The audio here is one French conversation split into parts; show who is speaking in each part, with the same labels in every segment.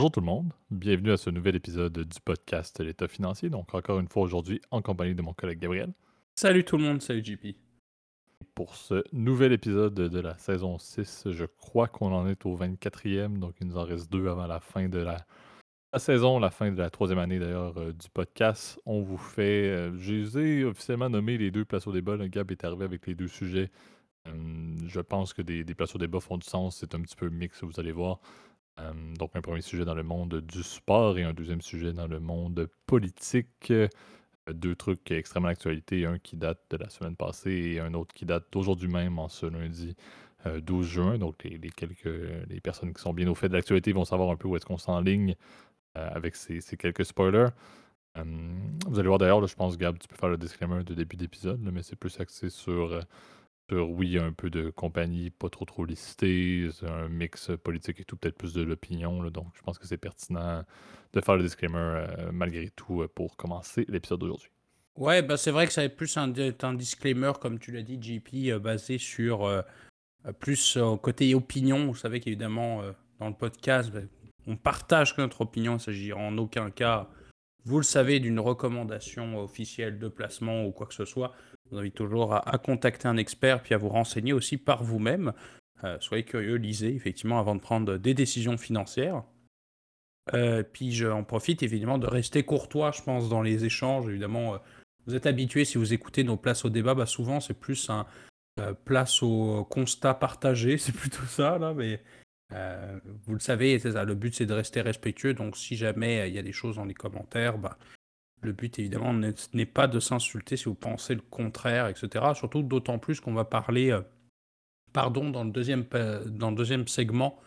Speaker 1: Bonjour tout le monde, bienvenue à ce nouvel épisode du podcast L'État financier. Donc encore une fois aujourd'hui en compagnie de mon collègue Gabriel.
Speaker 2: Salut tout le monde, salut JP.
Speaker 1: Pour ce nouvel épisode de la saison 6, je crois qu'on en est au 24e, donc il nous en reste deux avant la fin de la, saison, la fin de la troisième année d'ailleurs euh, du podcast. On vous fait, euh, je les ai officiellement nommés les deux places au débat. Le Gab est arrivé avec les deux sujets. Hum, je pense que des, des places au débat font du sens, c'est un petit peu mix, vous allez voir. Euh, donc, un premier sujet dans le monde du sport et un deuxième sujet dans le monde politique. Euh, deux trucs extrêmement d'actualité, un qui date de la semaine passée et un autre qui date d'aujourd'hui même, en ce lundi 12 euh, juin. Donc, les, quelques, les personnes qui sont bien au fait de l'actualité vont savoir un peu où est-ce qu'on s'enligne avec ces, quelques spoilers. vous allez voir d'ailleurs, je pense, Gab, tu peux faire le disclaimer de début d'épisode, mais c'est plus axé sur oui, un peu de compagnie pas trop trop listée, un mix politique et tout, peut-être plus de l'opinion. Donc, je pense que c'est pertinent de faire le disclaimer euh, malgré tout euh, pour commencer l'épisode d'aujourd'hui.
Speaker 2: Ouais, bah c'est vrai que ça être plus un, un disclaimer, comme tu l'as dit, JP, euh, basé sur plus côté opinion. Vous savez qu'évidemment, dans le podcast, bah, on partage notre opinion. Il ne s'agit en aucun cas, vous le savez, d'une recommandation officielle de placement ou quoi que ce soit vous invite toujours à, contacter un expert puis à vous renseigner aussi par vous-même. Euh, soyez curieux, lisez effectivement avant de prendre des décisions financières. Euh, puis j'en profite évidemment de rester courtois, je pense, dans les échanges. Évidemment, euh, vous êtes habitué si vous écoutez nos places au débat, bah souvent c'est plus un place au constat partagé, c'est plutôt ça là, mais vous le savez, ça, le but c'est de rester respectueux. Donc si jamais il y a des choses dans les commentaires, bah, le but, évidemment, n'est pas de s'insulter si vous pensez le contraire, etc. Surtout d'autant plus qu'on va parler, euh, pardon, dans le deuxième, dans le deuxième segment,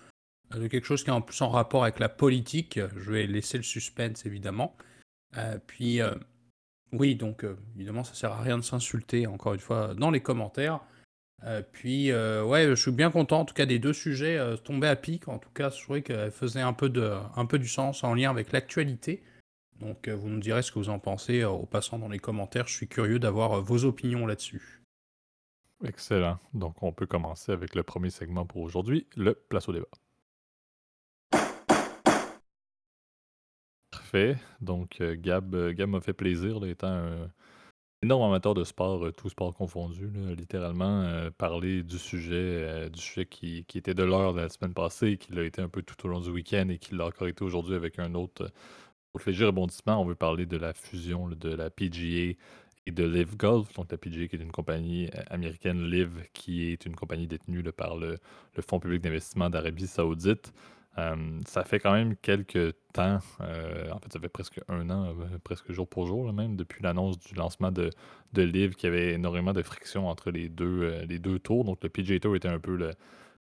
Speaker 2: euh, de quelque chose qui est en plus en rapport avec la politique. Je vais laisser le suspense, évidemment. Euh, puis, oui, donc, évidemment, ça sert à rien de s'insulter, encore une fois, dans les commentaires. puis, ouais, je suis bien content, en tout cas, des deux sujets tombés à pic. En tout cas, je trouvais qu'elles faisaient un peu, de, un peu du sens en lien avec l'actualité. Donc euh, vous nous direz ce que vous en pensez euh, au passant dans les commentaires. Je suis curieux d'avoir euh, vos opinions là-dessus.
Speaker 1: Excellent. Donc on peut commencer avec le premier segment pour aujourd'hui, le place au débat. Parfait. Donc Gab, Gab m'a fait plaisir, étant un énorme amateur de sport, tout sport confondu, littéralement, parler du sujet, du sujet qui, qui était de l'heure la semaine passée, qui l'a été un peu tout au long du week-end et qui l'a encore été aujourd'hui avec un autre pour léger rebondissement, on veut parler de la fusion de la PGA et de Live Golf. Donc, la PGA qui est une compagnie euh, américaine, Live qui est une compagnie détenue par le, Fonds public d'investissement d'Arabie Saoudite. Euh, ça fait quand même quelques temps, euh, en fait, ça fait presque un an, presque jour pour jour, même, depuis l'annonce du lancement de, Live, qu'il avait énormément de friction entre les deux, les deux tours. Donc, le PGA Tour était un peu le,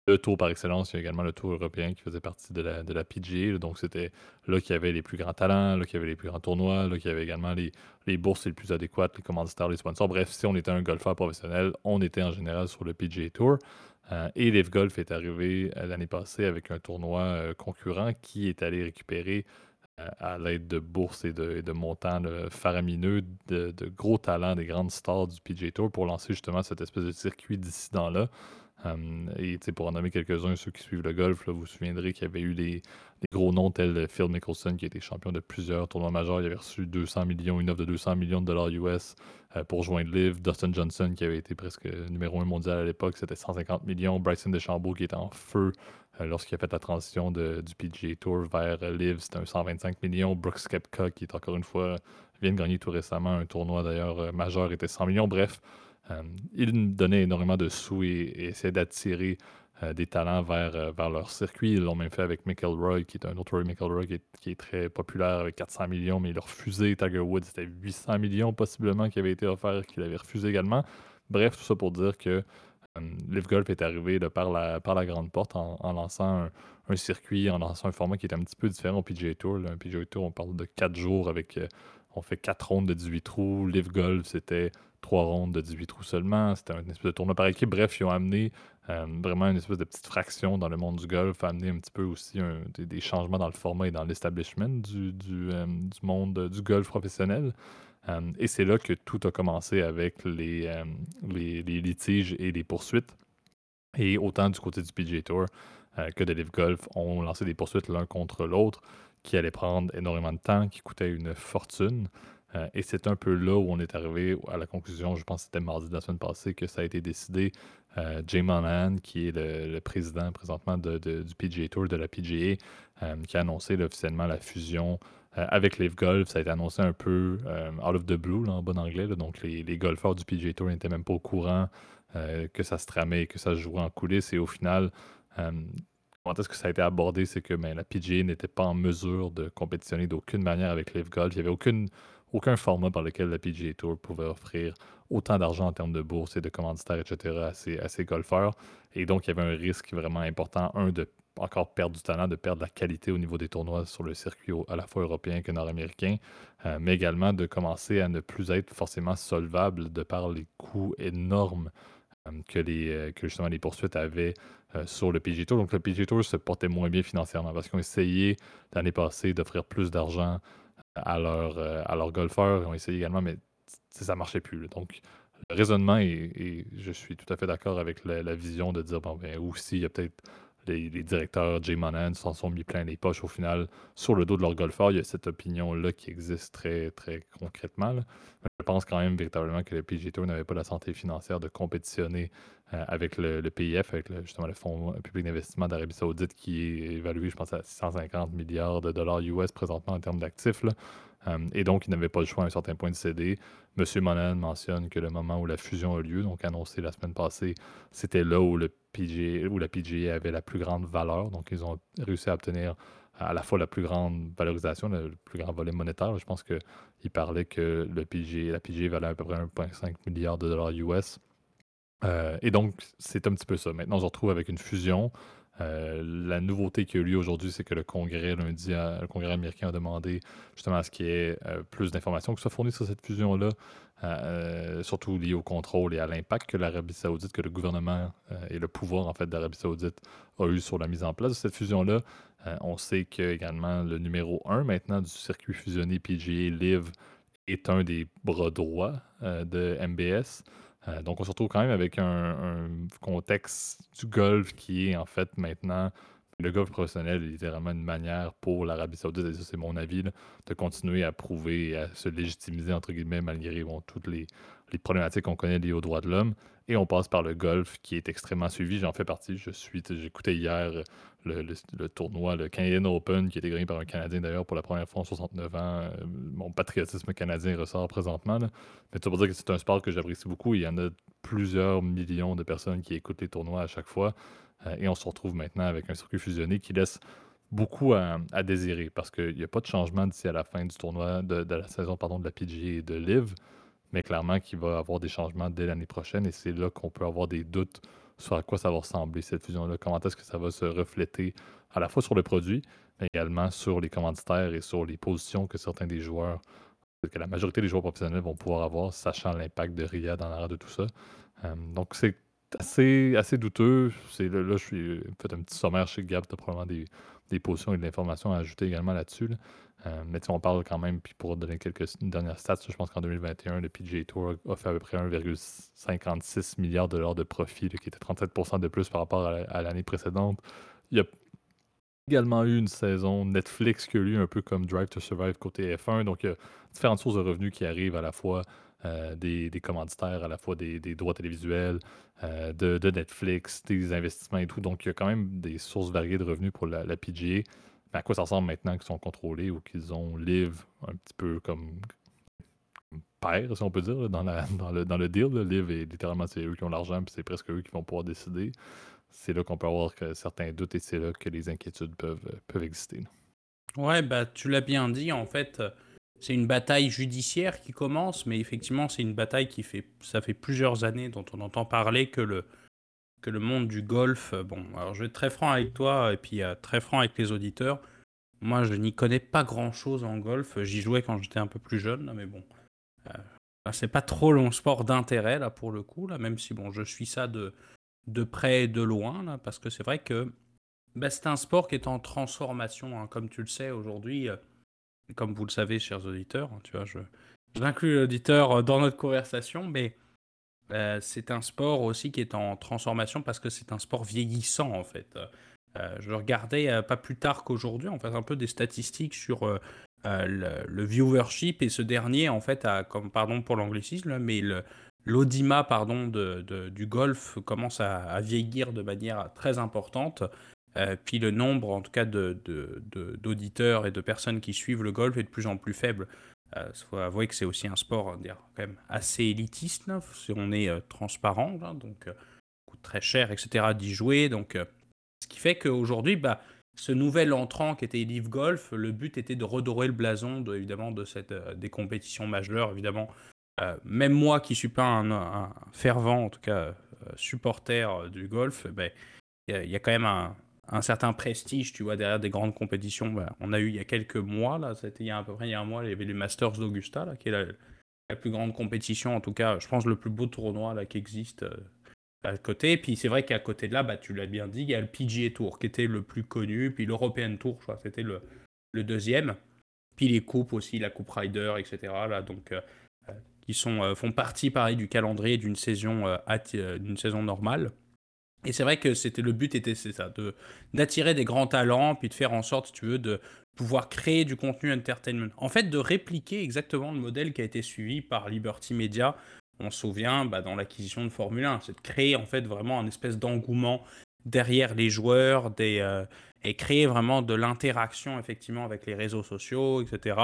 Speaker 1: le tour par excellence, il y a également le tour européen qui faisait partie de la, de la PGA. Donc, c'était là qu'il y avait les plus grands talents, là qu'il y avait les plus grands tournois, là qu'il y avait également les, les, bourses les plus adéquates, les commanditaires, les sponsors. Bref, si on était un golfeur professionnel, on était en général sur le PGA Tour. Euh, et Live Golf est arrivé euh, l'année passée avec un tournoi euh, concurrent qui est allé récupérer à l'aide de bourses et de, de montants faramineux de, de, gros talents des grandes stars du PGA Tour pour lancer justement cette espèce de circuit dissident-là. Um, et pour en nommer quelques-uns, ceux qui suivent le golf, vous vous souviendrez qu'il y avait eu des, gros noms tels Phil Mickelson, qui été champion de plusieurs tournois majeurs. Il avait reçu 200 millions, une offre de 200 millions de dollars US euh, pour joindre Live. Dustin Johnson, qui avait été presque numéro un mondial à l'époque, c'était 150 millions. Bryson DeChambeau, qui était en feu euh, lorsqu'il a fait la transition du PGA Tour vers Live, c'était un 125 millions. Brooks Koepka, qui est encore une fois, vient de gagner tout récemment un tournoi d'ailleurs euh, majeur, était 100 millions. Bref, euh, ils donnaient énormément de sous et, essayaient d'attirer euh, des talents vers, euh, vers leur circuit. Ils l'ont même fait avec McElroy, qui est un autre Roy qui est, très populaire avec 400 millions, mais il a refusé. Tiger Woods, c'était 800 millions possiblement qui avait été offert, qu'il avait refusé également. Bref, tout ça pour dire que Live Golf est arrivé par, la, par la grande porte en, lançant un, circuit, en lançant un format qui est un petit peu différent au PGA Tour. Un PGA Tour, on parle de 4 jours avec. on fait 4 rondes de 18 trous. Live Golf, c'était trois rondes de 18 trous seulement. C'était un espèce de tournoi par équipe. Bref, ils ont amené euh, vraiment une espèce de petite fraction dans le monde du golf, amené un petit peu aussi des, changements dans le format et dans l'establishment du, du, euh, monde du golf professionnel. Euh, et c'est là que tout a commencé avec les, les, litiges et les poursuites. Et autant du côté du PGA Tour, que de Live Golf ont lancé des poursuites l'un contre l'autre qui allaient prendre énormément de temps, qui coûtaient une fortune. Et c'est un peu là où on est arrivé à la conclusion, je pense que c'était mardi de la semaine passée, que ça a été décidé. Jay Monahan, qui est le, président présentement du PGA Tour, de la PGA, qui a annoncé officiellement la fusion euh, avec Live Golf, ça a été annoncé un peu euh, out of the blue, en bon anglais. donc, les, golfeurs du PGA Tour n'étaient même pas au courant euh, que ça se tramait, que ça se jouait en coulisses. Et au final, comment est-ce que ça a été abordé? C'est que ben, la PGA n'était pas en mesure de compétitionner d'aucune manière avec Live Golf. Il n'y avait aucune, aucun format par lequel la PGA Tour pouvait offrir autant d'argent en termes de bourse et de commanditaires, etc., à ses, golfeurs. Et donc, il y avait un risque vraiment important, un, de encore perdre du talent, de perdre la qualité au niveau des tournois sur le circuit à la fois européen que nord-américain, euh, mais également de commencer à ne plus être forcément solvable de par les coûts énormes euh, que, les, euh, justement les poursuites avaient sur le PG Tour. Donc le PG Tour se portait moins bien financièrement parce qu'ils ont essayé l'année passée d'offrir plus d'argent à, leur, à leurs golfeurs. Ils ont essayé également, mais ça ne marchait plus. Donc le raisonnement, et, je suis tout à fait d'accord avec la, vision de dire, bon, ben, aussi, il y a peut-être les, directeurs Jay Monahan s'en sont mis plein les poches au final sur le dos de leur golfeur. Il y a cette opinion-là qui existe très, très concrètement. Je pense quand même véritablement que le PGA Tour n'avait pas la santé financière de compétitionner euh, avec le, PIF, avec justement le Fonds public d'investissement d'Arabie Saoudite qui est évalué, je pense, à 650 milliards de dollars US présentement en termes d'actifs. Euh, et donc, il n'avait pas le choix à un certain point de céder. M. Monahan mentionne que le moment où la fusion a lieu, donc annoncé la semaine passée, c'était là où, le PGA, où la PGA avait la plus grande valeur. Donc, ils ont réussi à obtenir à la fois la plus grande valorisation, le, plus grand volet monétaire. Je pense qu'il parlait que le PGA, la PGA valait à peu près 1,5 milliard de dollars US. Euh, et donc, c'est un petit peu ça. Maintenant, on se retrouve avec une fusion euh, la nouveauté qui a eu lieu aujourd'hui, c'est que le Congrès, lundi, le Congrès américain a demandé justement à ce qu'il y ait euh, plus d'informations qui soient fournies sur cette fusion-là, euh, surtout liées au contrôle et à l'impact que l'Arabie saoudite, que le gouvernement et le pouvoir en fait d'Arabie saoudite a eu sur la mise en place de cette fusion-là. on sait que également le numéro 1 maintenant du circuit fusionné PGA Live est un des bras droits de MBS. Euh, donc, on se retrouve quand même avec un, contexte du golf qui est en fait maintenant. Le golf professionnel est littéralement une manière pour l'Arabie Saoudite, et ça c'est mon avis, de continuer à prouver et à se légitimiser, entre guillemets, malgré toutes les, les problématiques qu'on connaît liées aux droits de l'homme. Et on passe par le golf qui est extrêmement suivi. J'en fais partie. Je suis. J'écoutais hier le, tournoi, le Canadian Open, qui a été gagné par un Canadien d'ailleurs pour la première fois en 69 ans. Euh, mon patriotisme canadien ressort présentement. Mais tu vas dire que c'est un sport que j'apprécie beaucoup. Il y en a plusieurs millions de personnes qui écoutent les tournois à chaque fois. Euh, et on se retrouve maintenant avec un circuit fusionné qui laisse beaucoup à, désirer parce qu'il n'y a pas de changement d'ici à la fin du tournoi, de, la saison pardon, de la PGA et de Live mais clairement qu'il va y avoir des changements dès l'année prochaine et c'est là qu'on peut avoir des doutes sur à quoi ça va ressembler cette fusion-là, comment est-ce que ça va se refléter à la fois sur le produit, mais également sur les commanditaires et sur les positions que certains des joueurs, que la majorité des joueurs professionnels vont pouvoir avoir, sachant l'impact de RIA dans l'arrêt de tout ça. Euh, donc c'est assez, assez douteux. Là, je suis fait un petit sommaire chez Gab, tu as probablement des, des positions et de l'information à ajouter également là-dessus. Euh, mais on parle quand même, puis pour donner quelques dernières stats, je pense qu'en 2021, le PGA Tour a fait à peu près 1,56 milliard de dollars de profit, qui était 37 de plus par rapport à, l'année précédente. Il y a également eu une saison Netflix qui a eu un peu comme Drive to Survive côté F1. Donc, il y a différentes sources de revenus qui arrivent à la fois euh, des, commanditaires, à la fois des, droits télévisuels, euh, de, Netflix, des investissements et tout. Donc, il y a quand même des sources variées de revenus pour la, PGA à quoi ça ressemble maintenant qu'ils sont contrôlés ou qu'ils ont Live un petit peu comme père, si on peut dire, dans, le, deal. Live est littéralement, c'est eux qui ont l'argent, puis c'est presque eux qui vont pouvoir décider. C'est là qu'on peut avoir certains doutes et c'est là que les inquiétudes peuvent, peuvent exister.
Speaker 2: Ouais, bah tu l'as bien dit, en fait, c'est une bataille judiciaire qui commence, mais effectivement, c'est une bataille qui fait, ça fait plusieurs années dont on entend parler que le, que le monde du golf, euh, bon, alors je vais être très franc avec toi et puis euh, très franc avec les auditeurs. Moi, je n'y connais pas grand chose en golf. J'y jouais quand j'étais un peu plus jeune, mais bon, euh, c'est pas trop mon sport d'intérêt là pour le coup, là, même si bon, je suis ça de, de près et de loin, là, parce que c'est vrai que bah, c'est un sport qui est en transformation, hein, comme tu le sais aujourd'hui, comme vous le savez, chers auditeurs. Hein, tu vois, je j'inclus l'auditeur dans notre conversation, mais euh, c'est un sport aussi qui est en transformation parce que c'est un sport vieillissant en fait. je regardais pas plus tard qu'aujourd'hui, en fait, un peu des statistiques sur le, viewership et ce dernier, en fait, comme, pardon pour l'anglicisme, mais l'Audima pardon, de, du golf commence à, vieillir de manière très importante. Puis le nombre, en tout cas, d'auditeurs de, et de personnes qui suivent le golf est de plus en plus faible. Il euh, faut avouer que c'est aussi un sport quand même assez élitiste, si on est euh, transparent, donc euh, coûte très cher, etc. d'y jouer. Donc, ce qui fait qu'aujourd'hui, bah, ce nouvel entrant qui était Live Golf, le but était de redorer le blason de, évidemment de cette, des compétitions majeures. Évidemment, même moi qui suis pas un, fervent, en tout cas supporter du golf, ben, il y, a quand même un, un certain prestige, tu vois, derrière des grandes compétitions. Bah, on a eu il y a quelques mois, là, c'était il y a à peu près il y a un mois, il y avait les Masters d'Augusta, là, qui est la, plus grande compétition, en tout cas, je pense le plus beau tournoi là qui existe euh, à côté. Puis c'est vrai qu'à côté de là, bah, tu l'as bien dit, il y a le PGA Tour qui était le plus connu, puis l'European Tour, je crois, c'était le, deuxième. Puis les coupes aussi, la Coupe Ryder, etc. Là, donc, euh, euh, qui sont, font partie, pareil, du calendrier d'une saison, d'une saison normale. Et c'est vrai que c'était le but était c'est ça, de d'attirer des grands talents, puis de faire en sorte, si tu veux, de pouvoir créer du contenu entertainment. En fait, de répliquer exactement le modèle qui a été suivi par Liberty Media. On se souvient bah, dans l'acquisition de Formule 1, c'est de créer en fait vraiment un espèce d'engouement derrière les joueurs, des, euh, et créer vraiment de l'interaction effectivement avec les réseaux sociaux, etc.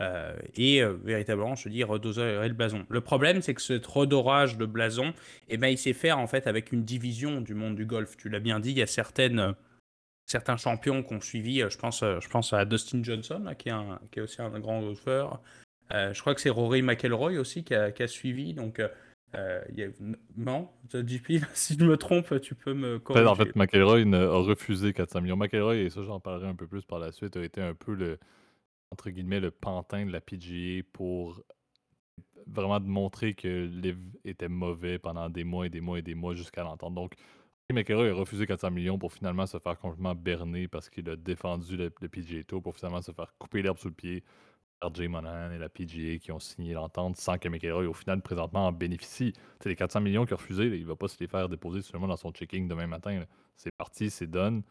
Speaker 2: Euh, et euh, véritablement, je dis, redorer le blason. Le problème, c'est que ce redorage de blason, eh ben, il s'est fait en fait avec une division du monde du golf. Tu l'as bien dit, il y a certaines, certains champions qui ont suivi. Euh, je pense, je pense à Dustin Johnson, qui, est un, qui est aussi un grand golfeur. je crois que c'est Rory McElroy aussi qui a, qui a suivi. Donc, il y a... non, JP, si je me trompe, tu peux me corriger.
Speaker 1: En fait, McElroy a refusé 400 millions. McElroy, et ça, j'en parlerai un peu plus par la suite, a été un peu le entre guillemets, le pantin de la PGA pour vraiment montrer que Liv était mauvais pendant des mois et des mois et des mois jusqu'à l'entendre. Donc, McElroy a refusé 400 millions pour finalement se faire complètement berner parce qu'il a défendu le, PGA Tour pour finalement se faire couper l'herbe sous le pied par Jay Monahan et la PGA qui ont signé l'entente sans que McElroy, au final, présentement, en bénéficie. C'est les 400 millions qu'il a refusé, il va pas se les faire déposer seulement dans son checking demain matin. C'est parti, c'est done.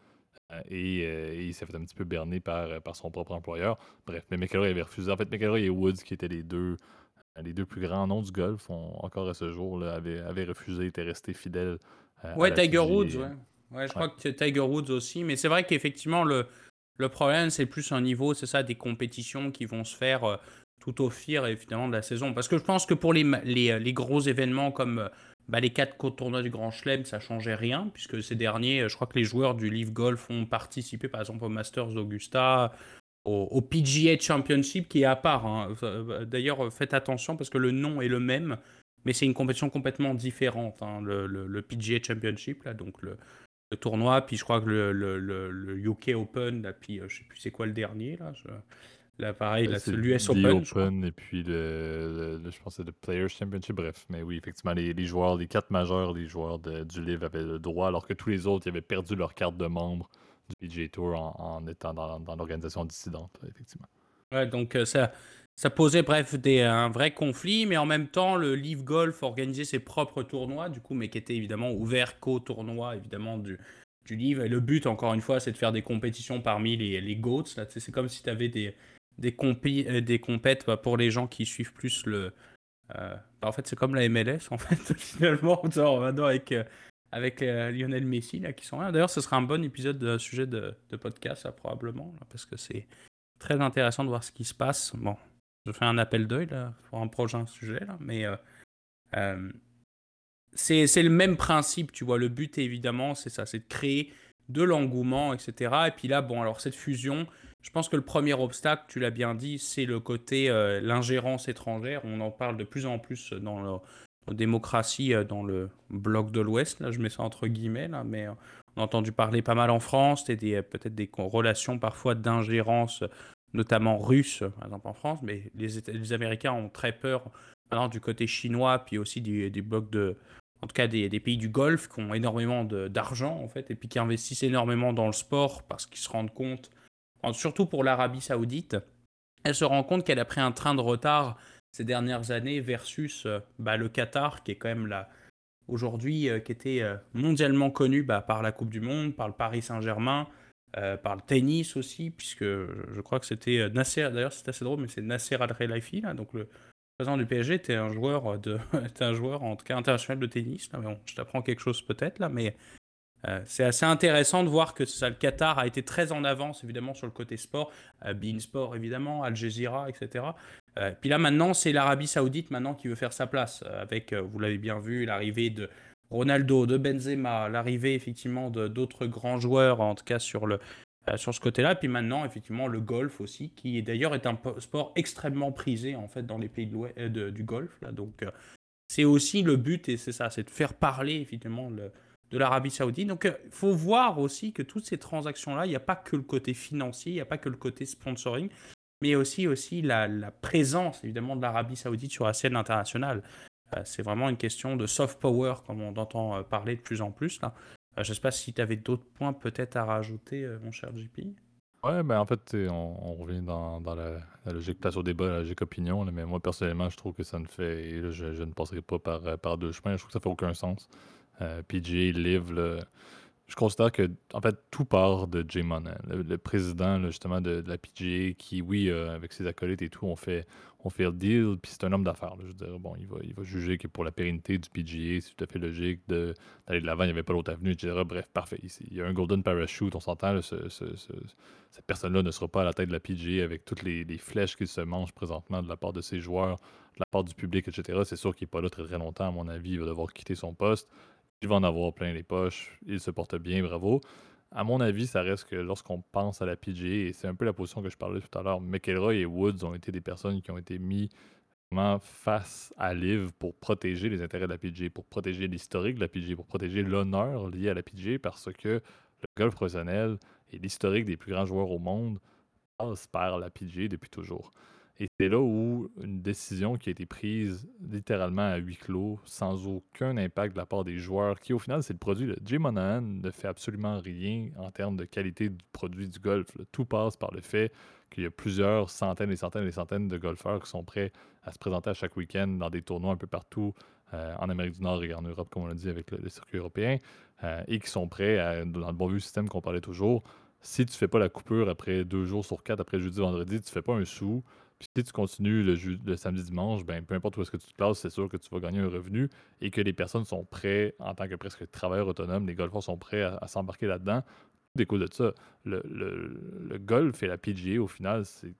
Speaker 1: Euh, euh, et, il s'est fait un petit peu berner par, euh, par son propre employeur. Bref, mais McElroy avait refusé. En fait, McElroy et Woods, qui étaient les deux, les deux plus grands noms du golf, ont, encore à ce jour, là, avaient, avaient, refusé, étaient restés fidèles.
Speaker 2: ouais, Tiger Woods, ouais. ouais. je crois que Tiger Woods aussi. Mais c'est vrai qu'effectivement, le, le problème, c'est plus un niveau, c'est ça, des compétitions qui vont se faire tout au fil, évidemment, de la saison. Parce que je pense que pour les, les, les gros événements comme bah, les quatre tournois du Grand Chelem, ça changeait rien, puisque ces derniers, euh, je crois que les joueurs du Live Golf ont participé, par exemple, au Masters d'Augusta, au, PGA Championship, qui est à part. Hein. Euh, d'ailleurs, faites attention, parce que le nom est le même, mais c'est une compétition complètement différente, hein, le, PGA Championship, là, donc le, tournoi, puis je crois que le, UK Open, là, puis euh, je sais plus c'est quoi le dernier, là. Là, pareil, là, l'US Open.
Speaker 1: Open et puis le, je pense que c'est le Players Championship. Bref, mais oui, effectivement, les, joueurs, les quatre majeurs, les joueurs du livre avaient le droit, alors que tous les autres, ils avaient perdu leur carte de membre du PGA Tour en, étant dans, l'organisation dissidente, effectivement.
Speaker 2: Ouais, donc euh, ça, ça posait, bref, des, un vrai conflit, mais en même temps, le Live Golf organisait ses propres tournois, du coup, mais qui étaient évidemment ouverts qu'aux tournois, évidemment, du, du livre. Et le but, encore une fois, c'est de faire des compétitions parmi les, les GOATs. C'est comme si tu avais des des, compis, euh, des compètes bah, pour les gens qui suivent plus le. Euh, bah, en fait, c'est comme la MLS, en fait, finalement, maintenant avec, euh, avec Lionel Messi là, qui sont là. D'ailleurs, ce sera un bon épisode de sujet de, podcast, probablement, parce que c'est très intéressant de voir ce qui se passe. Bon, je fais un appel d'œil pour un prochain sujet, là, mais c'est le même principe, tu vois. Le but, évidemment, c'est ça c'est de créer de l'engouement, etc. Et puis là, bon, alors cette fusion, je pense que le premier obstacle, tu l'as bien dit, c'est le côté euh, l'ingérence étrangère. On en parle de plus en plus dans la démocratie euh, dans le bloc de l'Ouest. Là, je mets ça entre guillemets, là, mais euh, on a entendu parler pas mal en France, des, peut-être des relations parfois d'ingérence, notamment russe, par exemple en France, mais les, les Américains ont très peur du côté chinois, puis aussi des blocs de, en tout cas des, pays du Golfe qui ont énormément d'argent en fait, et puis qui investissent énormément dans le sport parce qu'ils se rendent compte surtout pour l'Arabie saoudite, elle se rend compte qu'elle a pris un train de retard ces dernières années versus euh, bah, le Qatar, qui est quand même la, aujourd'hui qui était mondialement connu bah, par la Coupe du Monde, par le Paris Saint-Germain, par le tennis aussi, puisque je crois que c'était Nasser, d'ailleurs c'est assez drôle, mais c'est Nasser Al-Khelaifi, donc le président du PSG était un joueur, était un joueur en tout cas international de tennis. Là, bon, je t'apprends quelque chose peut-être là, mais euh, c'est assez intéressant de voir que le Qatar a été très en avance, évidemment, sur le côté sport. Euh, Bein Sport, évidemment, Al Jazeera, etc. Euh, puis là, maintenant, c'est l'Arabie Saoudite maintenant qui veut faire sa place. avec, vous l'avez bien vu, l'arrivée de Ronaldo, de Benzema, l'arrivée, effectivement, d'autres grands joueurs, en tout cas sur, le, sur ce côté-là. Puis maintenant, effectivement, le golf aussi, qui d'ailleurs est un sport extrêmement prisé, en fait, dans les pays du golf. Donc, c'est aussi le but, et c'est ça, c'est de faire parler, effectivement, le de l'Arabie Saoudite. Donc, il euh, faut voir aussi que toutes ces transactions-là, il n'y a pas que le côté financier, il n'y a pas que le côté sponsoring, mais aussi, aussi la, présence, évidemment, de l'Arabie Saoudite sur la scène internationale. Euh, c'est vraiment une question de soft power, comme on entend euh, parler de plus en plus. Là. je ne sais pas si tu avais d'autres points peut-être à rajouter, mon cher JP.
Speaker 1: Ouais, ben en fait, on, revient dans, la, logique place au débat, la logique opinion, mais moi personnellement, je trouve que ça ne fait. je, ne passerai pas par, par deux chemins, je trouve que ça fait aucun sens. Euh, PGA, Live, je considère que en fait tout part de Jay Monan, le, président justement de, la PGA, qui oui euh, avec ses acolytes et tout, on fait on fait le deal, puis c'est un homme d'affaires. Je veux dire, bon, il va, il va juger que pour la pérennité du PGA, c'est tout à fait logique d'aller de, l'avant, il n'y avait pas l'autre avenue, etc. Bref, parfait. Il y a un golden parachute, on s'entend, cette personne-là ne sera pas à la tête de la PGA avec toutes les, flèches qu'il se mange présentement de la part de ses joueurs, de la part du public, etc. C'est sûr qu'il n'est pas là très très longtemps, à mon avis, il va devoir quitter son poste. Il va en avoir plein les poches. Il se porte bien, bravo. À mon avis, ça reste que lorsqu'on pense à la PGA, et c'est un peu la position que je parlais tout à l'heure, McElroy et Woods ont été des personnes qui ont été mis face à Liv pour protéger les intérêts de la PGA, pour protéger l'historique de la PGA, pour protéger l'honneur lié à la PGA, parce que le golf professionnel et l'historique des plus grands joueurs au monde passent par la PGA depuis toujours. Et c'est là où une décision qui a été prise littéralement à huis clos, sans aucun impact de la part des joueurs, qui au final c'est le produit. Jay Monahan ne fait absolument rien en termes de qualité du produit du golf. Tout passe par le fait qu'il y a plusieurs centaines et centaines et centaines de golfeurs qui sont prêts à se présenter à chaque week-end dans des tournois un peu partout euh, en Amérique du Nord et en Europe, comme on l'a dit avec le, circuit européen, euh, et qui sont prêts, à, dans le bon vieux système qu'on parlait toujours, si tu fais pas la coupure après deux jours sur quatre, après jeudi, vendredi, tu fais pas un sou, puis si tu continues le, le samedi, dimanche, ben, peu importe où est-ce que tu te places, c'est sûr que tu vas gagner un revenu et que les personnes sont prêtes, en tant que presque travailleurs autonomes, les golfeurs sont prêts à, s'embarquer là-dedans. Découle de ça. Le, le, golf et la PGA, au final, c'est,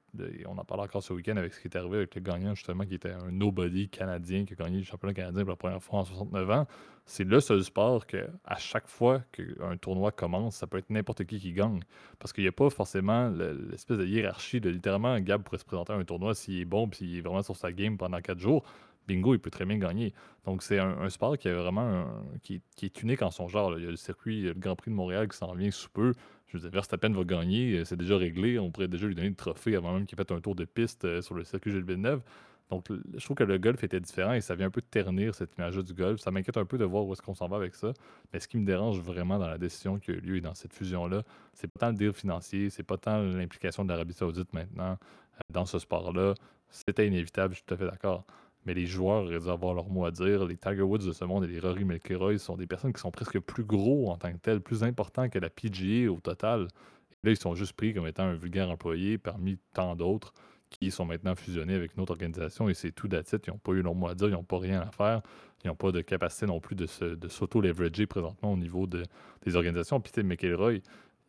Speaker 1: on en parle encore ce week-end avec ce qui est arrivé avec le gagnant, justement, qui était un nobody canadien qui a gagné le championnat canadien pour la première fois en 69 ans c'est le seul sport que à chaque fois qu'un tournoi commence, ça peut être n'importe qui qui gagne. Parce qu'il n'y a pas forcément l'espèce de hiérarchie de littéralement Gab pourrait se présenter à un tournoi s'il est bon puis s'il est vraiment sur sa game pendant quatre jours. Bingo, il peut très bien gagner. Donc c'est un, sport qui est vraiment qui, est unique en son genre. Il y a le circuit, le Grand Prix de Montréal qui s'en vient sous peu. Je veux dire, Verstappen va gagner, c'est déjà réglé. On pourrait déjà lui donner le trophée avant même qu'il fait un tour de piste euh, sur le circuit Gilles Villeneuve. Donc, je trouve que le golf était différent et ça vient un peu ternir cette image-là du golf. Ça m'inquiète un peu de voir où est-ce qu'on s'en va avec ça. Mais ce qui me dérange vraiment dans la décision qui a eu lieu et dans cette fusion-là, c'est pas tant le deal financier, c'est pas tant l'implication de l'Arabie Saoudite maintenant euh, dans ce sport-là. C'était inévitable, je suis tout à fait d'accord. Mais les joueurs auraient dû avoir leur mot à dire. Les Tiger Woods de ce monde et les Rory McIlroy sont des personnes qui sont presque plus gros en tant que tels, plus importants que la PGA au total. Et là, ils sont juste pris comme étant un vulgaire employé parmi tant d'autres qui sont maintenant fusionnés avec une autre organisation et c'est tout d'attitude. Ils n'ont pas eu leur mot à dire, ils n'ont pas rien à faire. Ils n'ont pas de capacité non plus de, s'auto-leverager présentement au niveau de, des organisations. Puis, McElroy,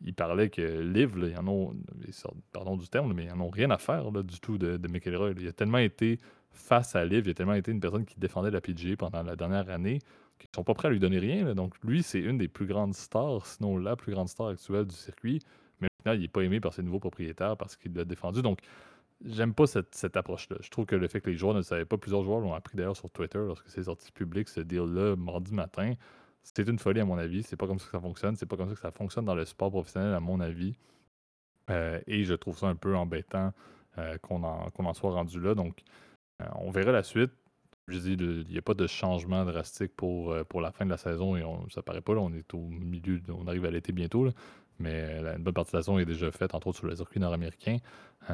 Speaker 1: il parlait que Liv, ils en ont, pardon du terme, mais ils n'en ont rien à faire du tout de, de McElroy. Il a tellement été face à Liv, il a tellement été une personne qui défendait la PGA pendant la dernière année qu'ils ne sont pas prêts à lui donner rien. Donc, lui, c'est une des plus grandes stars, sinon la plus grande star actuelle du circuit. Mais au il n'est pas aimé par ses nouveaux propriétaires parce qu'il l'a défendu. Donc, J'aime pas cette, approche-là. Je trouve que le fait que les joueurs ne savaient pas, plusieurs joueurs l'ont appris d'ailleurs sur Twitter lorsque c'est sorti public, ce deal-là, mardi matin. C'est une folie à mon avis. C'est pas comme ça que ça fonctionne. C'est pas comme ça que ça fonctionne dans le sport professionnel à mon avis. Euh, et je trouve ça un peu embêtant euh, qu'on en, soit rendu là. Donc, on verra la suite. Je dis, il n'y a pas de changement drastique pour, pour la fin de la saison et on, ça paraît pas. Là, on est au milieu, on arrive à l'été bientôt. mais une bonne partie de la saison est déjà faite, entre autres sur le circuit nord-américain.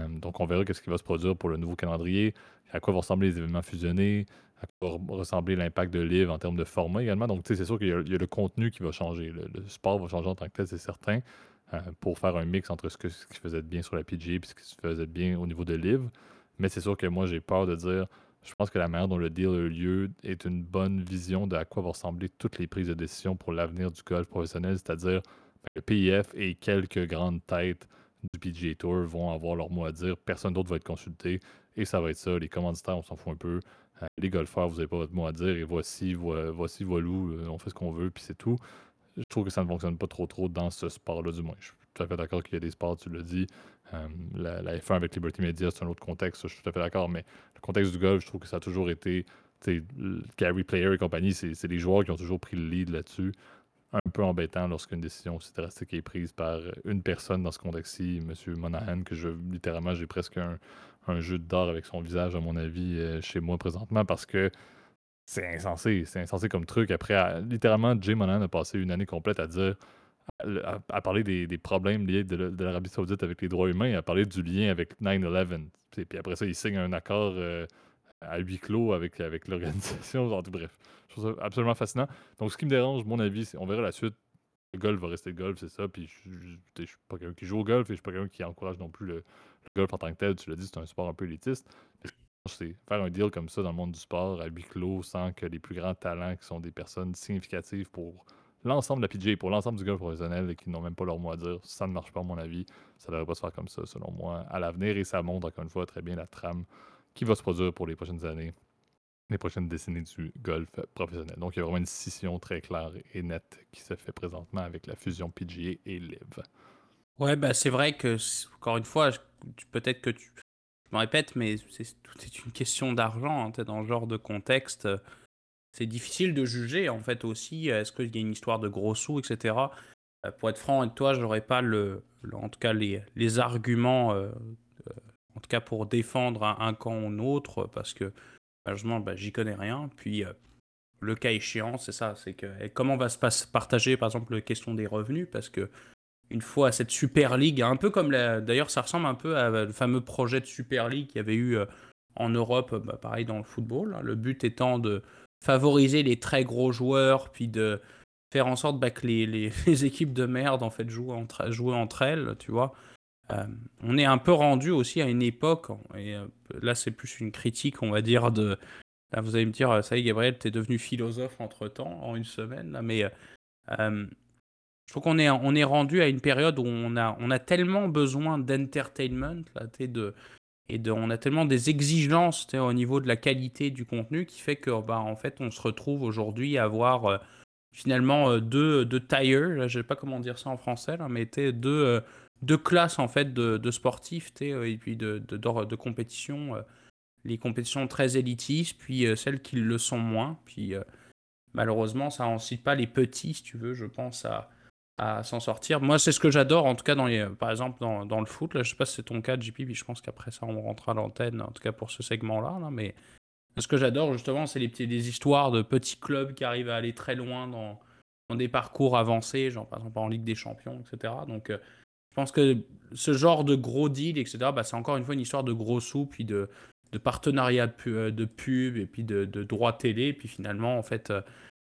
Speaker 1: donc, on verra qu'est-ce qui va se produire pour le nouveau calendrier, à quoi vont ressembler les événements fusionnés, à quoi va ressembler l'impact de livre en termes de format également. Donc, c'est sûr qu'il y, a le contenu qui va changer. Le, sport va changer en tant que tel, c'est certain, pour faire un mix entre ce, que, ce qui faisait bien sur la PGA et ce qui se faisait bien au niveau de livre. Mais c'est sûr que moi, j'ai peur de dire je pense que la manière dont le deal a eu lieu est une bonne vision de à quoi vont ressembler toutes les prises de décision pour l'avenir du golf professionnel, c'est-à-dire ben, le PIF et quelques grandes têtes du PGA Tour vont avoir leur mot à dire. Personne d'autre va être consulté et ça va être ça. Les commanditaires, on s'en fout un peu. Euh, les golfeurs, vous n'avez pas votre mot à dire et voici, voici, voilà, euh, on fait ce qu'on veut, puis c'est tout. Je trouve que ça ne fonctionne pas trop trop dans ce sport-là, du moins. Tout à fait d'accord qu'il y a des sports, tu l'as dit, euh, la, F1 avec Liberty Media, c'est un autre contexte, je suis tout à fait d'accord, mais le contexte du golf, je trouve que ça a toujours été. Gary Player et compagnie, c'est les joueurs qui ont toujours pris le lead là-dessus. Un peu embêtant lorsqu'une décision aussi drastique est prise par une personne dans ce contexte-ci, M. Monahan, que je littéralement j'ai presque un, jeu d'or avec son visage, à mon avis, euh, chez moi présentement, parce que c'est insensé. C'est insensé comme truc. Après, littéralement, Jay Monahan a passé une année complète à dire à, parler des, problèmes liés de, l'Arabie Saoudite avec les droits humains, à parler du lien avec 9-11. Puis après ça, il signe un accord euh, à huis clos avec, l'organisation. bref, je trouve ça absolument fascinant. Donc, ce qui me dérange, mon avis, c'est on verra la suite. Le golf va rester le golf, c'est ça. Puis je ne suis pas quelqu'un qui joue au golf et je suis pas quelqu'un qui encourage non plus le, golf en tant que tel. Tu l'as dit, c'est un sport un peu élitiste. C'est faire un deal comme ça dans le monde du sport à huis clos sans que les plus grands talents, qui sont des personnes significatives pour l'ensemble de la PGA, pour l'ensemble du golf professionnel qui n'ont même pas leur mot à dire, ça ne marche pas à mon avis. Ça ne devrait pas se faire comme ça, selon moi, à l'avenir. Et ça montre encore une fois très bien la trame qui va se produire pour les prochaines années, les prochaines décennies du golf professionnel. Donc il y a vraiment une scission très claire et nette qui se fait présentement avec la fusion PGA et LIV.
Speaker 2: Ouais, bah c'est vrai que, encore une fois, peut-être que tu. Je me répète, mais c'est tout est une question d'argent. Hein, dans ce genre de contexte c'est difficile de juger en fait aussi. Est-ce qu'il y a une histoire de gros sous, etc. Euh, pour être franc avec toi, j'aurais pas le, en tout cas les, les arguments, euh, euh, en tout cas pour défendre un, camp ou un autre, parce que malheureusement, bah, j'y connais rien. Puis le cas échéant, c'est ça, c'est que comment va se partager par exemple la question des revenus, parce que une fois cette Super League, un peu comme d'ailleurs ça ressemble un peu à le fameux projet de Super League qu'il y avait eu en Europe, bah, pareil dans le football. Hein. le but étant de favoriser les très gros joueurs, puis de faire en sorte bah, que les, les, équipes de merde en fait jouent entre, jouent entre elles, tu vois. Euh, on est un peu rendu aussi à une époque, et euh, là c'est plus une critique, on va dire, de... Là, vous allez me dire, ça y est Gabriel, t'es devenu philosophe entre-temps, en une semaine, là, mais euh, je trouve qu'on est, on est rendu à une période où on a, on a tellement besoin d'entertainment, là, de, et on a tellement des exigences au niveau de la qualité du contenu qui fait que bah, en fait on se retrouve aujourd'hui à avoir euh, finalement euh, deux, deux tires, je sais pas comment dire ça en français, là, mais deux, euh, deux classes en fait de, de sportifs et puis de, de, compétitions, les compétitions très élitistes, puis celles qui le sont moins. Puis malheureusement ça incite pas les petits, si tu veux, je pense à à s'en sortir. Moi, c'est ce que j'adore, en tout cas, par exemple, dans, le foot. Là, je sais pas si c'est ton cas, JP, puis je pense qu'après ça, on rentrera à l'antenne, en tout cas pour ce segment-là. Là, mais ce que j'adore, justement, c'est les, histoires de petits clubs qui arrivent à aller très loin dans, des parcours avancés, genre par exemple en Ligue des Champions, etc. Donc, euh, je pense que ce genre de gros deal, etc., bah, c'est encore une fois une histoire de gros sous, puis de, de partenariat de, pub, de pub, et puis de, de droits télé. Puis finalement, en fait, euh,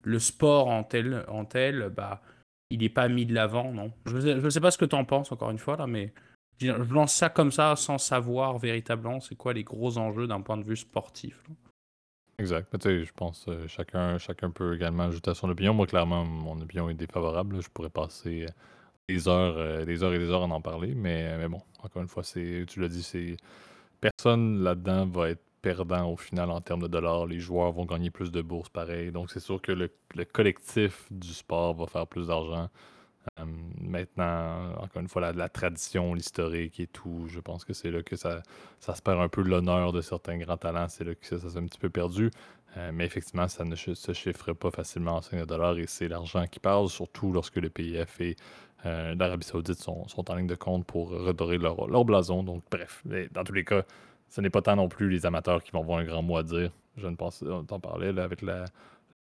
Speaker 2: le sport en tel, en tel bah, il n'est pas mis de l'avant, non. Je ne sais pas ce que tu en penses, encore une fois, là, mais je lance ça comme ça sans savoir véritablement c'est quoi les gros enjeux d'un point de vue sportif.
Speaker 1: Exact. tu sais, je pense que euh, chacun, chacun peut également ajouter à son opinion. Moi, clairement, mon opinion est défavorable. Je pourrais passer des heures, euh, des heures et des heures à en parler, mais, mais bon, encore une fois, c'est, tu l'as dit, c'est personne là-dedans va être perdant au final en termes de dollars. Les joueurs vont gagner plus de bourses pareil. Donc c'est sûr que le, collectif du sport va faire plus d'argent. Euh, maintenant, encore une fois, la, tradition, l'historique et tout, je pense que c'est là que ça, ça se perd un peu l'honneur de certains grands talents. C'est là que ça, s'est un petit peu perdu. Euh, mais effectivement, ça ne se chiffre pas facilement en 5 dollars et c'est l'argent qui parle, surtout lorsque le PIF et euh, l'Arabie Saoudite sont, sont, en ligne de compte pour redorer leur, leur blason. Donc, bref, dans tous les cas, ce n'est pas tant non plus les amateurs qui vont avoir un grand mot à dire. Je ne pense, on t'en parlait là, avec la,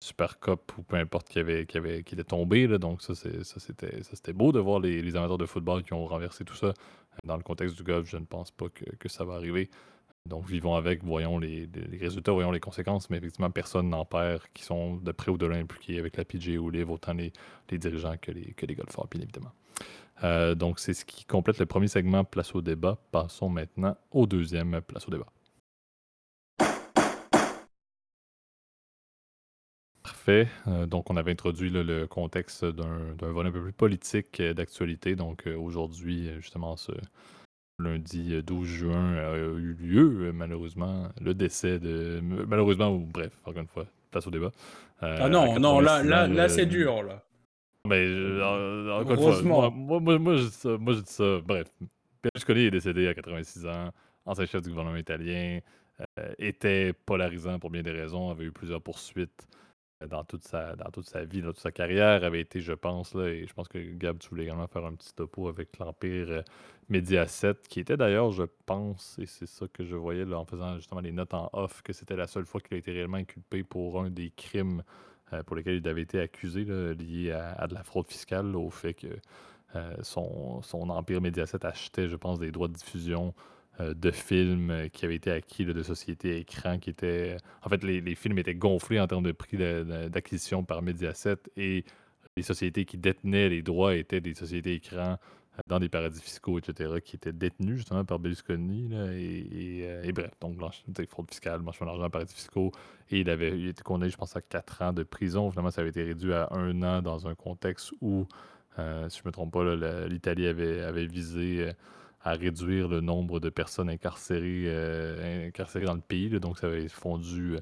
Speaker 1: Super Cup ou peu importe qui, avait, qui, avait, qui était tombé. donc ça, c'était beau de voir les, amateurs de football qui ont renversé tout ça. Dans le contexte du golf, je ne pense pas que, ça va arriver. Donc vivons avec, voyons les, résultats, voyons les conséquences, mais effectivement, personne n'en perd qui sont de près ou de loin impliqués avec la PGA ou Live, autant les, dirigeants que les, que les golfeurs, bien évidemment. Euh, donc c'est ce qui complète le premier segment Place au débat. Passons maintenant au deuxième Place au débat. Parfait. Euh, donc, on avait introduit le contexte d'un volet un peu plus politique euh, d'actualité. Donc, euh, aujourd'hui, justement, ce lundi 12 juin a eu lieu, malheureusement, le décès de. Malheureusement, ou bref, encore une fois, place au débat.
Speaker 2: ah non, non, là, là, là c'est dur, là.
Speaker 1: Mais, encore une fois, moi, moi, moi, je dis ça, moi, je dis ça. Bref, Berlusconi est décédé à 86 ans, ancien chef du gouvernement italien, était polarisant pour bien des raisons, avait eu plusieurs poursuites dans toute sa, dans toute sa vie, dans toute sa carrière, avait été, je pense, là, et je pense que Gab, tu voulais également faire un petit topo avec l'Empire euh, Mediaset, qui était d'ailleurs, je pense, et c'est ça que je voyais là, en faisant justement les notes en off, que c'était la seule fois qu'il a été réellement inculpé pour un des crimes euh, pour lesquels il avait été accusé, lié à, de la fraude fiscale, au fait que euh, son, son Empire Mediaset achetait, je pense, des droits de diffusion euh, de films euh, qui avaient été acquis de sociétés écran qui étaient. En fait, les, films étaient gonflés en termes de prix d'acquisition par Mediaset et les sociétés qui détenaient les droits étaient des sociétés écrans euh, dans des paradis fiscaux, etc., qui étaient détenus justement par Berlusconi. et, bref, donc fraude fiscale, blanchiment d'argent, paradis fiscaux. Et il avait été condamné, je pense, à 4 ans de prison. Finalement, ça avait été réduit à un an dans un contexte où, si je ne me trompe pas, l'Italie avait, avait visé à réduire le nombre de personnes incarcérées, euh, incarcérées dans le pays. donc, ça avait fondu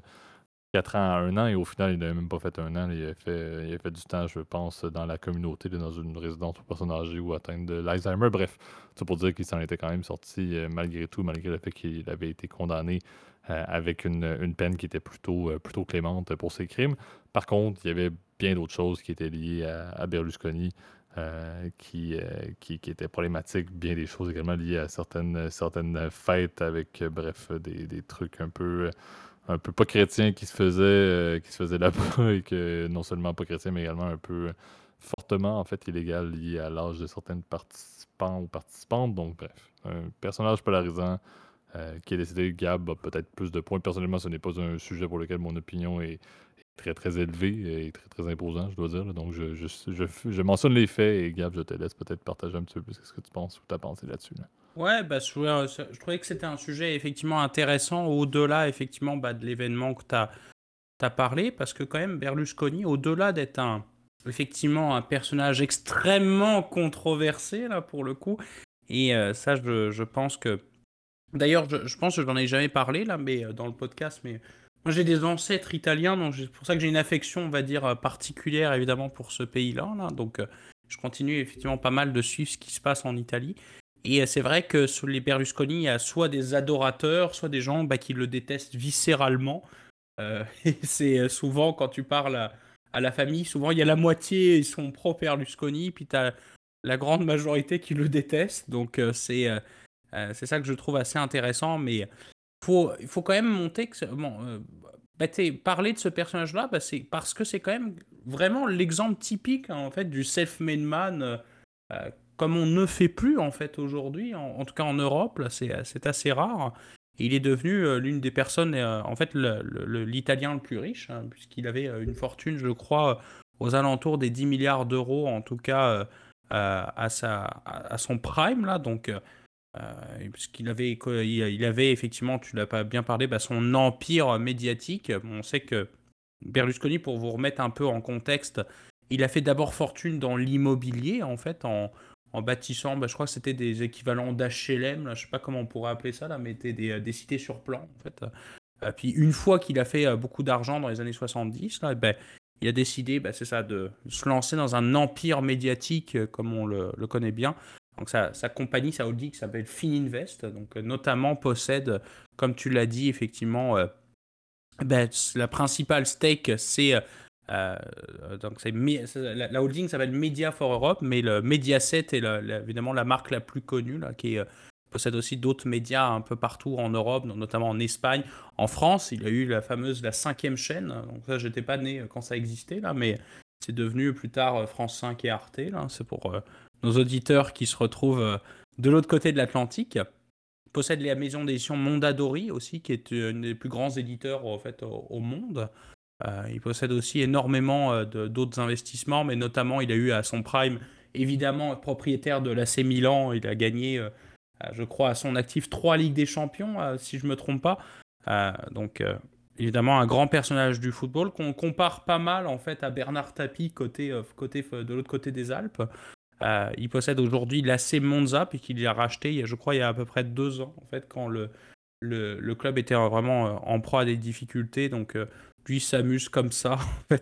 Speaker 1: 4 euh, ans à 1 an et au final, il n'avait même pas fait un an. Il a fait, il a fait du temps, je pense, dans la communauté, dans une résidence pour personnes âgées ou atteintes de l'Alzheimer. Bref, c'est pour dire qu'il s'en était quand même sorti euh, malgré tout, malgré le fait qu'il avait été condamné avec une, peine qui était plutôt, plutôt clémente pour ses crimes. Par contre, il y avait bien d'autres choses qui étaient liées à Berlusconi. Euh, qui, euh, qui, qui, était problématique. Bien des choses également liées à certaines, certaines fêtes avec, euh, bref, des, des, trucs un peu, un peu pas chrétiens qui se faisaient, qui se faisaient là-bas et que non seulement pas chrétiens, mais également un peu fortement, en fait, illégal lié à l'âge de certaines participants ou participantes. Donc, bref, un personnage polarisant. qui est décidé, Gab a peut-être plus de points. Personnellement, ce n'est pas un sujet pour lequel mon opinion est, très, très élevé et très, très imposant, je dois dire. Donc, je, je, je, mentionne les faits et Gab, je te laisse peut-être partager un petit peu plus ce que tu penses ou tu as pensé là-dessus.
Speaker 2: Ouais, bah, je, je, trouvais que c'était un sujet effectivement intéressant au-delà effectivement bah, de l'événement que tu as, parlé, parce que quand même Berlusconi, au-delà d'être un, effectivement un personnage extrêmement controversé là pour le coup, et euh, ça je, je, pense que... D'ailleurs, je, pense que je n'en ai jamais parlé là, mais euh, dans le podcast, mais moi, j'ai des ancêtres italiens, donc c'est pour ça que j'ai une affection, on va dire, euh, particulière, évidemment, pour ce pays-là. Là. Donc, je continue effectivement pas mal de suivre ce qui se passe en Italie. Et euh, c'est vrai que sur les Berlusconi, il y a soit des adorateurs, soit des gens bah, qui le détestent viscéralement. et c'est souvent, quand tu parles à, la famille, souvent il y a la moitié, ils sont pro-Berlusconi, puis tu as la grande majorité qui le déteste. Donc, c'est c'est ça que je trouve assez intéressant. Mais il faut quand même monter que. Euh, bah, parler de ce personnage-là, bah, parce que c'est quand même vraiment l'exemple typique en fait du self-made man, euh, euh, comme on ne fait plus en fait aujourd'hui, en, tout cas en Europe, c'est assez rare. il est devenu l'une des personnes, en fait, l'italien le, plus riche, hein, puisqu'il avait une fortune, je crois, aux alentours des 10 milliards d'euros, en tout cas à, sa, à, son prime là. Donc euh, puisqu'il avait, il avait effectivement, tu l'as pas bien parlé, bah, son empire médiatique. On sait que Berlusconi, pour vous remettre un peu en contexte, il a fait d'abord fortune dans l'immobilier, en fait, en, en bâtissant, bah, je crois que c'était des équivalents d'HLM, je sais pas comment on pourrait appeler ça, là, mais c'était des, des, cités sur plan, en fait. Euh, puis une fois qu'il a fait euh, beaucoup d'argent dans les années 70, là, ben, il a décidé, bah, c'est ça, de se lancer dans un empire médiatique comme on le, le connaît bien, donc sa, compagnie, sa holding s'appelle Fininvest, donc euh, notamment possède, comme tu l'as dit, effectivement, euh, ben, la principale stake, c'est euh, donc c'est la, holding s'appelle Media for Europe, mais le Mediaset est évidemment la marque la plus connue là, qui est possède aussi d'autres médias un peu partout en Europe, notamment en Espagne, en France. Il a eu la fameuse la cinquième chaîne. Donc ça, j'étais pas né quand ça existait là, mais c'est devenu plus tard France 5 et Arte. Là, c'est pour nos auditeurs qui se retrouvent de l'autre côté de l'Atlantique. Possède la maison d'édition Mondadori aussi, qui est un des plus grands éditeurs en fait au, monde. Il possède aussi énormément d'autres investissements, mais notamment il a eu à son prime évidemment propriétaire de l'AC Milan. Il a gagné, euh, euh, je crois, à son actif trois Ligues des Champions, euh, si je ne me trompe pas. donc, évidemment, un grand personnage du football qu'on compare pas mal en fait à Bernard Tapie côté, côté, de l'autre côté des Alpes. il possède aujourd'hui l'AC Monza, puis qu'il a racheté, je crois, il y a à peu près deux ans, en fait, quand le, le, le club était vraiment en proie à des difficultés. Donc, lui s'amuse comme ça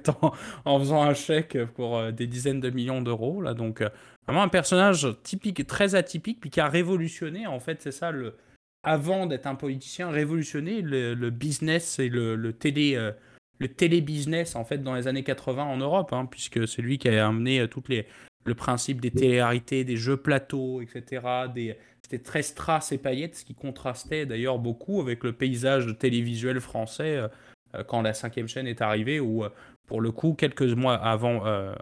Speaker 2: en, faisant un chèque pour euh, des dizaines de millions d'euros. Là. Donc, euh, vraiment un personnage typique, très atypique, puis qui a révolutionné, en fait, c'est ça, le, avant d'être un politicien, révolutionné le, business et le, télé. Euh, le télé-business en fait dans les années 80 en Europe, hein, puisque c'est lui qui a amené toutes les, le principe des télé des jeux plateaux, etc. Des, c'était très strass et paillettes, ce qui contrastait d'ailleurs beaucoup avec le paysage télévisuel français euh, quand la cinquième chaîne est arrivée, où euh, pour le coup, quelques mois avant, euh,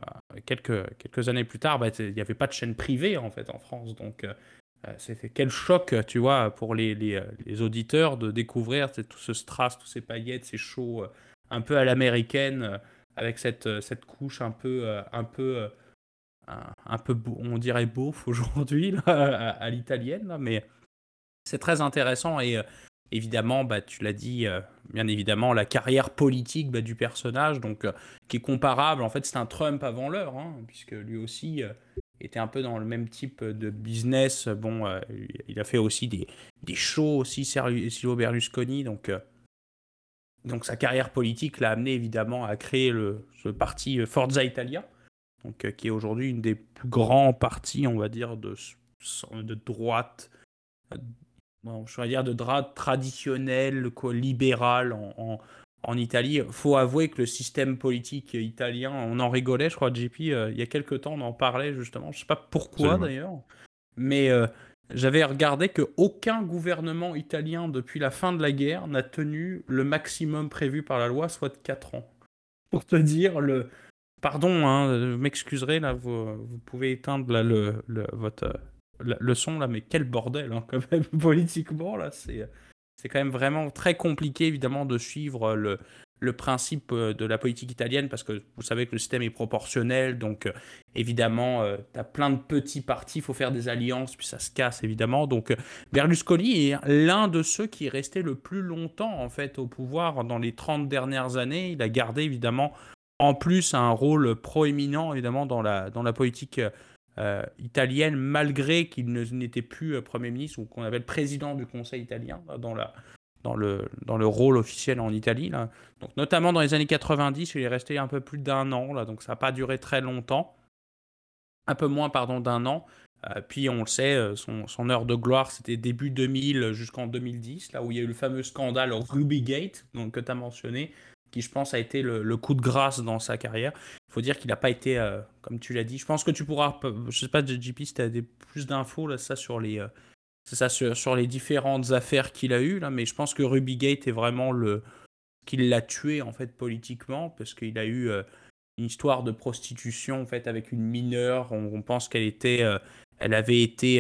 Speaker 2: quelques, quelques années plus tard, bah, il n'y avait pas de chaîne privée en fait en France. Donc c'était quel choc, tu vois, pour les, les, les auditeurs de découvrir tout ce strass, tous ces paillettes, ces shows un peu à l'américaine, avec cette, cette couche un peu, un peu, un, peu, on dirait beauf aujourd'hui à, à l'italienne, mais c'est très intéressant et évidemment, bah, tu l'as dit, euh, bien évidemment, la carrière politique bah, du personnage, donc euh, qui est comparable. En fait, c'est un Trump avant l'heure, hein, puisque lui aussi euh, était un peu dans le même type de business. Bon, il a fait aussi des, des shows aussi, Silvio Berlusconi, donc. donc sa carrière politique l'a amené évidemment à créer le, ce parti Forza Italia, donc, qui est aujourd'hui une des plus grands partis, on va dire, de, de droite je vais dire de drap traditionnel, quoi, libéral en, en, Italie. faut avouer que le système politique italien, on en rigolait, je crois, JP, euh, il y a quelques temps, on en parlait justement. Je sais pas pourquoi d'ailleurs, mais euh, j'avais regardé que aucun gouvernement italien depuis la fin de la guerre n'a tenu le maximum prévu par la loi, soit de 4 ans. Pour te dire le. Pardon, hein, vous m'excuserez, là, vous, vous, pouvez éteindre là, le, le, votre le son là, mais quel bordel hein, quand même politiquement là, c'est c'est quand même vraiment très compliqué évidemment de suivre le, le principe euh, de la politique italienne parce que vous savez que le système est proportionnel, donc euh, évidemment euh, tu as plein de petits partis, il faut faire des alliances, puis ça se casse évidemment. Donc Berlusconi est l'un de ceux qui est resté le plus longtemps en fait au pouvoir dans les 30 dernières années. Il a gardé évidemment en plus un rôle proéminent évidemment dans la, dans la politique euh, italienne, malgré qu'il n'était plus euh, Premier ministre ou qu'on avait le président du Conseil italien dans, la, dans, le, dans le rôle officiel en Italie. Donc, notamment dans les années 90, il est resté un peu plus d'un an, là, donc ça n'a pas duré très longtemps. Un peu moins, pardon, d'un an. Euh, puis on le sait, son, heure de gloire, c'était début 2000 jusqu'en 2010, là où il y a eu le fameux scandale Rubygate, donc, que tu as mentionné, qui je pense a été le, coup de grâce dans sa carrière. Il faut dire qu'il n'a pas été, euh, comme tu l'as dit, je pense que tu pourras, je sais pas, JP, si tu as des, plus d'infos là, ça, sur les, euh, ça, sur, les différentes affaires qu'il a eues, là, mais je pense que Rubygate est vraiment le qu'il l'a tué en fait politiquement parce qu'il a eu euh, une histoire de prostitution en fait avec une mineure. On, pense qu'elle était, elle avait été,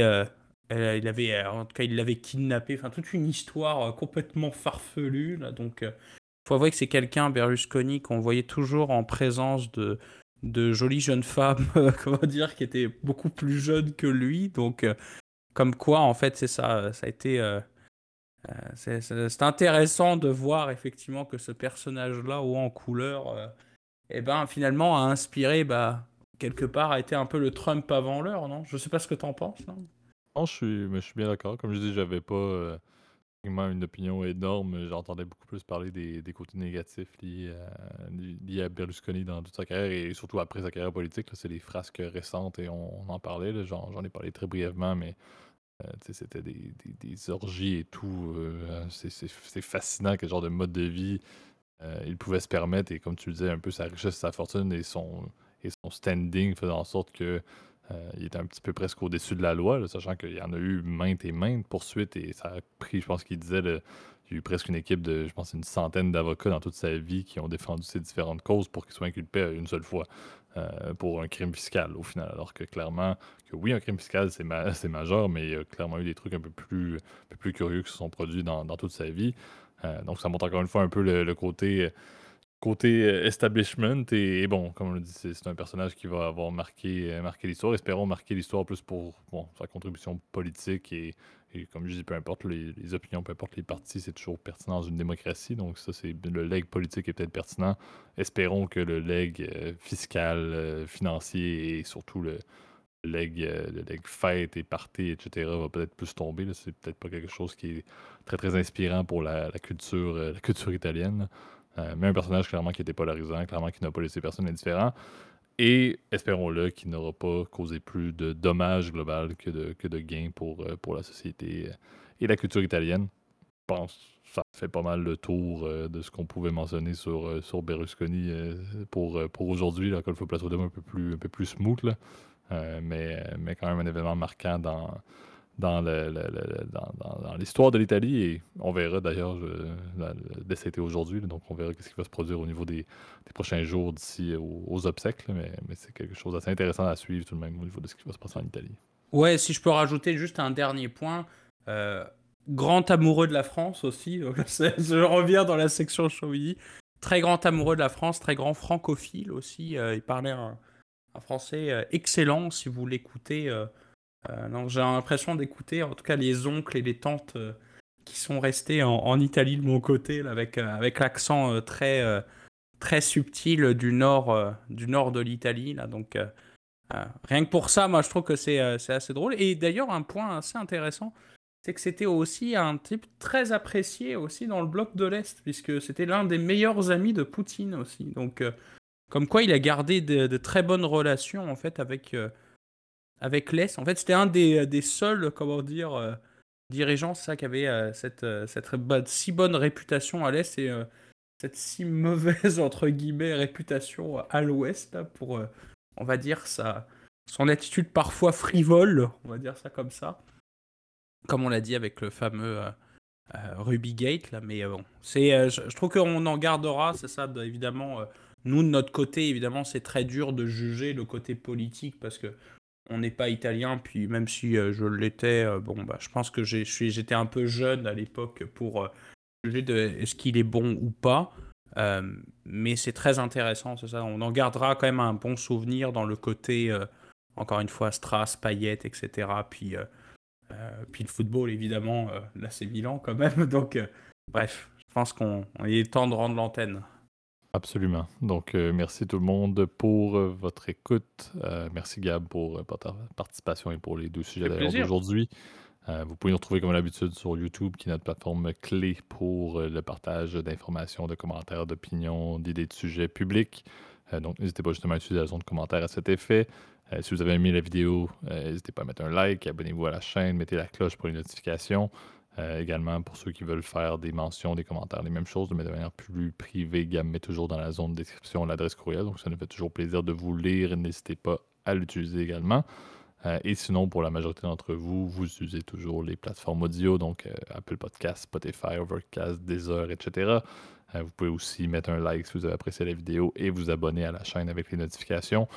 Speaker 2: il avait, en tout cas, il l'avait kidnappée. Enfin, toute une histoire complètement farfelue. Là, donc, faut avouer que c'est quelqu'un, Berlusconi, qu'on voyait toujours en présence de, de jolies jeunes femmes, comment dire, qui étaient beaucoup plus jeunes que lui. Donc, euh, comme quoi, en fait, c'est ça. Ça a été. Euh, euh, c'est intéressant de voir effectivement que ce personnage-là, haut en couleur, eh ben, finalement, a inspiré, bah, quelque part, a été un peu le Trump avant l'heure, non? Je sais pas ce que tu en penses. Non,
Speaker 1: je, suis, je suis bien d'accord. Comme je dis, j'avais pas une opinion énorme. J'entendais beaucoup plus parler des, des côtés négatifs liés à, liés à Berlusconi dans toute sa carrière et surtout après sa carrière politique. C'est des frasques récentes et on, en parlait. J'en ai parlé très brièvement, mais euh, c'était des, des, orgies et tout. Euh, c'est fascinant quel genre de mode de vie euh, il pouvait se permettre. Et comme tu le disais, un peu sa richesse, sa fortune et son, et son standing faisant en sorte que il était un petit peu presque au-dessus de la loi, sachant qu'il y en a eu maintes et maintes poursuites et ça a pris, je pense qu'il disait, il y a eu presque une équipe de, je pense, une centaine d'avocats dans toute sa vie qui ont défendu ces différentes causes pour qu'il soit inculpé une seule fois pour un crime fiscal au final. Alors que clairement, que oui, un crime fiscal, c'est majeur, mais il y a clairement eu des trucs un peu plus, plus curieux qui se sont produits dans, toute sa vie. donc ça montre encore une fois un peu le côté côté euh, establishment. Et, bon, comme on l'a dit, c'est un personnage qui va avoir marqué, euh, marqué l'histoire. Espérons marquer l'histoire plus pour sa contribution politique et, comme je dis, peu importe les, opinions, peu importe les partis, c'est toujours pertinent dans une démocratie. Donc ça, c'est le leg politique est peut-être pertinent. Espérons que le leg euh, fiscal, financier et surtout le leg, le leg fête et party, etc. va peut-être plus tomber. C'est peut-être pas quelque chose qui est très très inspirant pour la, culture, la culture italienne. Mais un personnage clairement qui était polarisant, clairement qui n'a pas laissé personne indifférent. Et espérons-le qu'il n'aura pas causé plus de dommages global que de, que de gains pour, euh, pour la société euh, et la culture italienne. Je pense que ça fait pas mal le tour de ce qu'on pouvait mentionner sur, sur Berlusconi pour, pour aujourd'hui. Là, Golfo Plateau un peu plus, un peu plus smooth, mais, mais quand même un événement marquant dans, dans, le, l'histoire de l'Italie. Et on verra d'ailleurs, dès c'était aujourd'hui, donc on verra ce qui va se produire au niveau des, prochains jours d'ici aux, obsèques. mais, c'est quelque chose d'assez intéressant à suivre tout de même au niveau de ce qui va se passer en Italie.
Speaker 2: Ouais, si je peux rajouter juste un dernier point. Euh, grand amoureux de la France aussi. je reviens dans la section Chauvigny. Très grand amoureux de la France, très grand francophile aussi. Euh, il parlait un, français euh, excellent si vous l'écoutez. Euh, j'ai l'impression d'écouter en tout cas les oncles et les tantes euh, qui sont restés en, Italie de mon côté, avec, euh, avec l'accent très, très subtil du nord, du nord de l'Italie. Là, donc, rien que pour ça, moi, je trouve que c'est assez drôle. Et d'ailleurs, un point assez intéressant, c'est que c'était aussi un type très apprécié aussi dans le bloc de l'Est, puisque c'était l'un des meilleurs amis de Poutine aussi. Donc, comme quoi, il a gardé de, de, très bonnes relations en fait avec avec l'Est. En fait, c'était un des, des, seuls, comment dire, euh, dirigeants ça, qui avait euh, cette, euh, cette si bonne réputation à l'Est et cette si mauvaise, entre guillemets, réputation à l'Ouest, pour, on va dire, sa, son attitude parfois frivole, on va dire ça comme ça. Comme on l'a dit avec le fameux Ruby Gate, là, mais bon, c'est, je, je, trouve qu'on en gardera, c'est ça, évidemment. nous, de notre côté, évidemment, c'est très dur de juger le côté politique parce que on n'est pas italien, puis même si euh, je l'étais, euh, bon, bah, je pense que j'étais un peu jeune à l'époque pour euh, juger de est-ce qu'il est bon ou pas. mais c'est très intéressant, c'est ça. On en gardera quand même un bon souvenir dans le côté, encore une fois, Strass, Payet, etc. Puis, puis le football, évidemment, là c'est Milan quand même. Donc, bref, je pense qu'on est temps de rendre l'antenne.
Speaker 1: Absolument. Donc, euh, merci tout le monde pour euh, votre écoute. Euh, merci Gab pour, ta participation et pour les deux sujets d'aujourd'hui. vous pouvez nous retrouver comme d'habitude sur YouTube, qui est notre plateforme clé pour le partage d'informations, de commentaires, d'opinions, d'idées de sujets publics. donc, n'hésitez pas justement à utiliser la zone de commentaires à cet effet. si vous avez aimé la vidéo, n'hésitez pas à mettre un like, abonnez-vous à la chaîne, mettez la cloche pour les notifications. Euh, également, pour ceux qui veulent faire des mentions, des commentaires, les mêmes choses, mais de manière plus privée, Gab met toujours dans la zone de description l'adresse courriel. Donc, ça nous fait toujours plaisir de vous lire. N'hésitez pas à l'utiliser également. Euh, et sinon, pour la majorité d'entre vous, vous utilisez toujours les plateformes audio, donc euh, Apple Podcast, Spotify, Overcast, Deezer, etc. vous pouvez aussi mettre un like si vous avez apprécié la vidéo et vous abonner à la chaîne avec les notifications.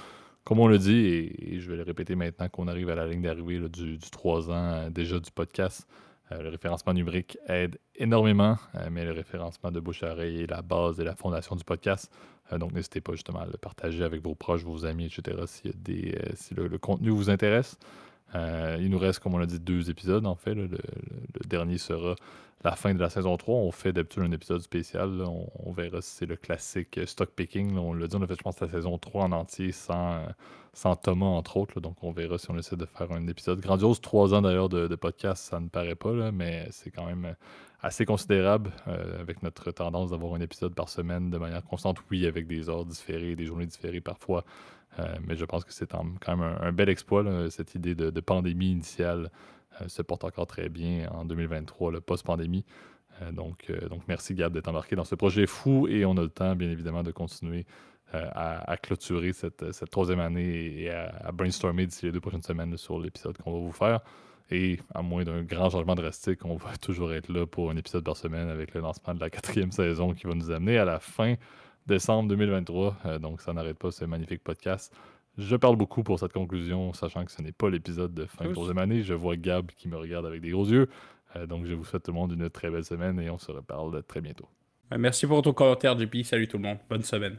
Speaker 1: Comme on le dit, et, je vais le répéter maintenant qu'on arrive à la ligne d'arrivée du, du 3 ans déjà du podcast, euh, le référencement numérique aide énormément, euh, mais le référencement de bouche à oreille est la base et la fondation du podcast. Euh, donc, n'hésitez pas justement à le partager avec vos proches, vos amis, etc. si, le, contenu vous intéresse. Il nous reste, comme on l'a dit, deux épisodes en fait. le, dernier sera la fin de la saison 3. On fait d'habitude un épisode spécial. On, verra si c'est le classique stock picking. on l'a dit, on a fait, je pense, la saison 3 en entier sans, sans Thomas, entre autres. donc, on verra si on essaie de faire un épisode grandiose. Trois ans d'ailleurs de, podcast, ça ne paraît pas, mais c'est quand même assez considérable euh, avec notre tendance d'avoir un épisode par semaine de manière constante. Oui, avec des heures différées, des journées différées parfois. Euh, mais je pense que c'est quand même un, bel exploit, cette idée de pandémie initiale euh, se porte encore très bien en 2023, le post-pandémie. Donc, donc, merci Gab d'être embarqué dans ce projet fou et on a le temps, bien évidemment, de continuer à, clôturer cette, troisième année et à, brainstormer d'ici les deux prochaines semaines sur l'épisode qu'on va vous faire. Et à moins d'un grand changement drastique, on va toujours être là pour un épisode par semaine avec le lancement de la quatrième saison qui va nous amener à la fin décembre 2023. donc ça n'arrête pas ce magnifique podcast. Je parle beaucoup pour cette conclusion, sachant que ce n'est pas l'épisode de fin de troisième année. Je vois Gab qui me regarde avec des gros yeux. Euh, donc, je vous souhaite tout le monde une très belle semaine et on se reparle très bientôt.
Speaker 2: Merci pour ton commentaire, JP. Salut tout le monde. Bonne semaine.